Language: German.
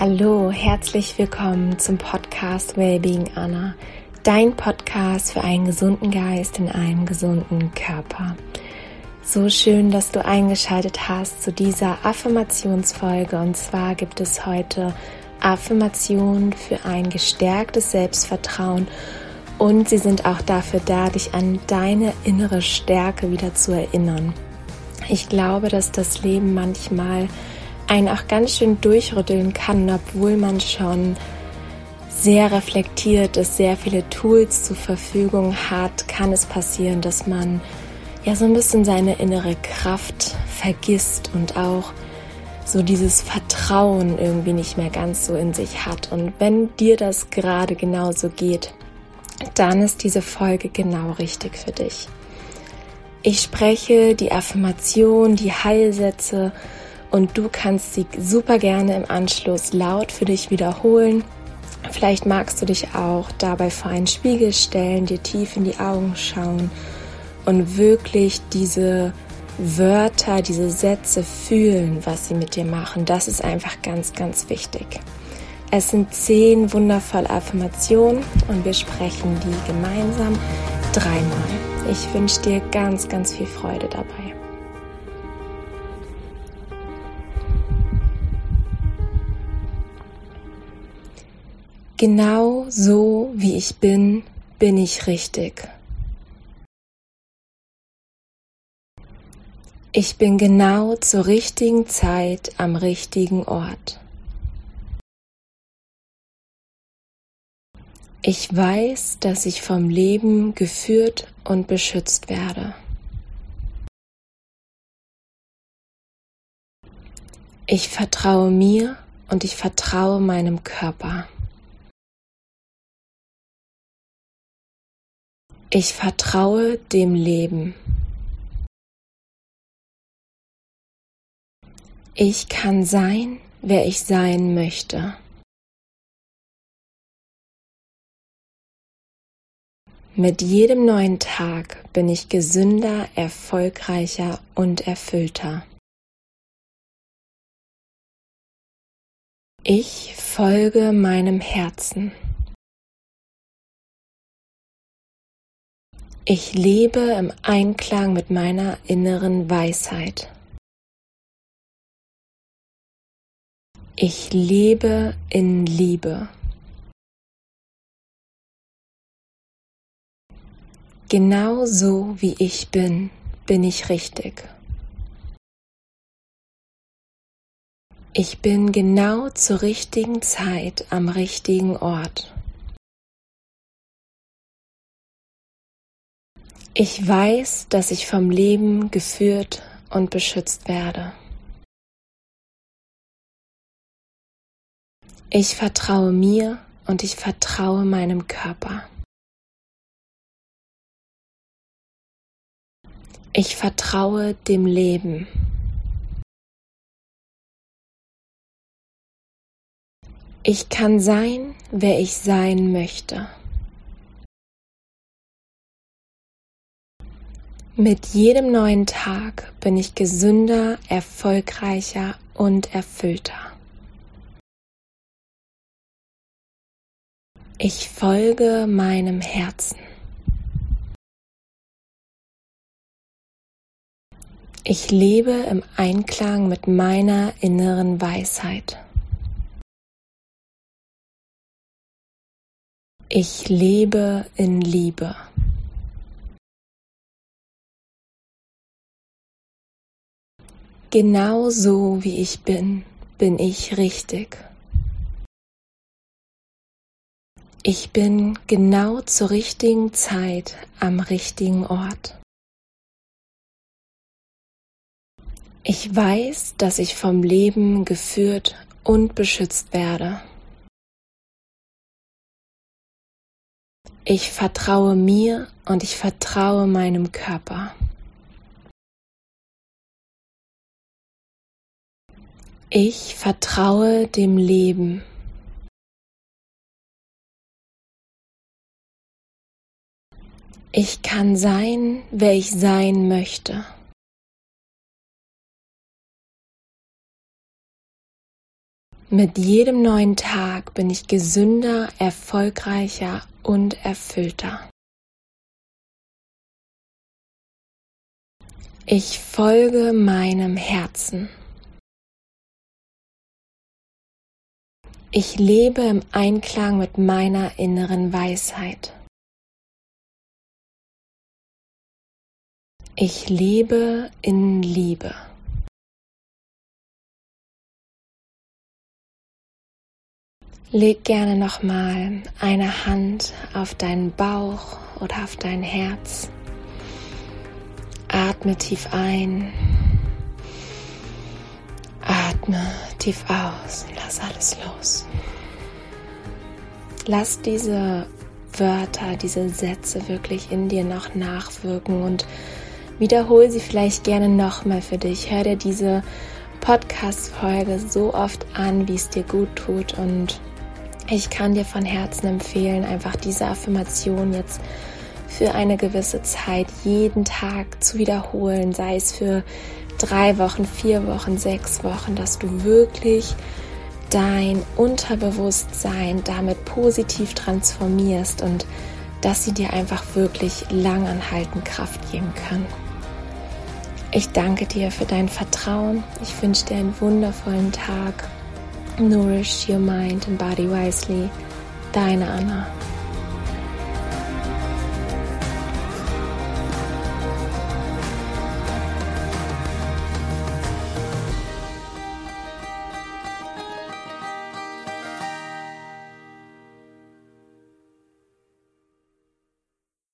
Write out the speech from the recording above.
Hallo, herzlich willkommen zum Podcast Wellbeing Anna, dein Podcast für einen gesunden Geist in einem gesunden Körper. So schön, dass du eingeschaltet hast zu dieser Affirmationsfolge und zwar gibt es heute Affirmationen für ein gestärktes Selbstvertrauen und sie sind auch dafür da, dich an deine innere Stärke wieder zu erinnern. Ich glaube, dass das Leben manchmal einen auch ganz schön durchrütteln kann, obwohl man schon sehr reflektiert ist, sehr viele Tools zur Verfügung hat, kann es passieren, dass man ja so ein bisschen seine innere Kraft vergisst und auch so dieses Vertrauen irgendwie nicht mehr ganz so in sich hat. Und wenn dir das gerade genauso geht, dann ist diese Folge genau richtig für dich. Ich spreche die Affirmation, die Heilsätze und du kannst sie super gerne im Anschluss laut für dich wiederholen. Vielleicht magst du dich auch dabei vor einen Spiegel stellen, dir tief in die Augen schauen und wirklich diese Wörter, diese Sätze fühlen, was sie mit dir machen. Das ist einfach ganz, ganz wichtig. Es sind zehn wundervolle Affirmationen und wir sprechen die gemeinsam dreimal. Ich wünsche dir ganz, ganz viel Freude dabei. Genau so wie ich bin, bin ich richtig. Ich bin genau zur richtigen Zeit am richtigen Ort. Ich weiß, dass ich vom Leben geführt und beschützt werde. Ich vertraue mir und ich vertraue meinem Körper. Ich vertraue dem Leben. Ich kann sein, wer ich sein möchte. Mit jedem neuen Tag bin ich gesünder, erfolgreicher und erfüllter. Ich folge meinem Herzen. Ich lebe im Einklang mit meiner inneren Weisheit. Ich lebe in Liebe. Genau so wie ich bin, bin ich richtig. Ich bin genau zur richtigen Zeit am richtigen Ort. Ich weiß, dass ich vom Leben geführt und beschützt werde. Ich vertraue mir und ich vertraue meinem Körper. Ich vertraue dem Leben. Ich kann sein, wer ich sein möchte. Mit jedem neuen Tag bin ich gesünder, erfolgreicher und erfüllter. Ich folge meinem Herzen. Ich lebe im Einklang mit meiner inneren Weisheit. Ich lebe in Liebe. Genau so wie ich bin, bin ich richtig. Ich bin genau zur richtigen Zeit am richtigen Ort. Ich weiß, dass ich vom Leben geführt und beschützt werde. Ich vertraue mir und ich vertraue meinem Körper. Ich vertraue dem Leben. Ich kann sein, wer ich sein möchte. Mit jedem neuen Tag bin ich gesünder, erfolgreicher und erfüllter. Ich folge meinem Herzen. Ich lebe im Einklang mit meiner inneren Weisheit. Ich lebe in Liebe. Leg gerne nochmal eine Hand auf deinen Bauch oder auf dein Herz. Atme tief ein. Atme tief aus und lass alles los. Lass diese Wörter, diese Sätze wirklich in dir noch nachwirken und wiederhole sie vielleicht gerne nochmal für dich. Hör dir diese Podcast-Folge so oft an, wie es dir gut tut und ich kann dir von Herzen empfehlen, einfach diese Affirmation jetzt für eine gewisse Zeit jeden Tag zu wiederholen, sei es für drei Wochen, vier Wochen, sechs Wochen, dass du wirklich dein Unterbewusstsein damit positiv transformierst und dass sie dir einfach wirklich langanhaltend Kraft geben kann. Ich danke dir für dein Vertrauen. Ich wünsche dir einen wundervollen Tag. Nourish your mind and body wisely. Deine Anna.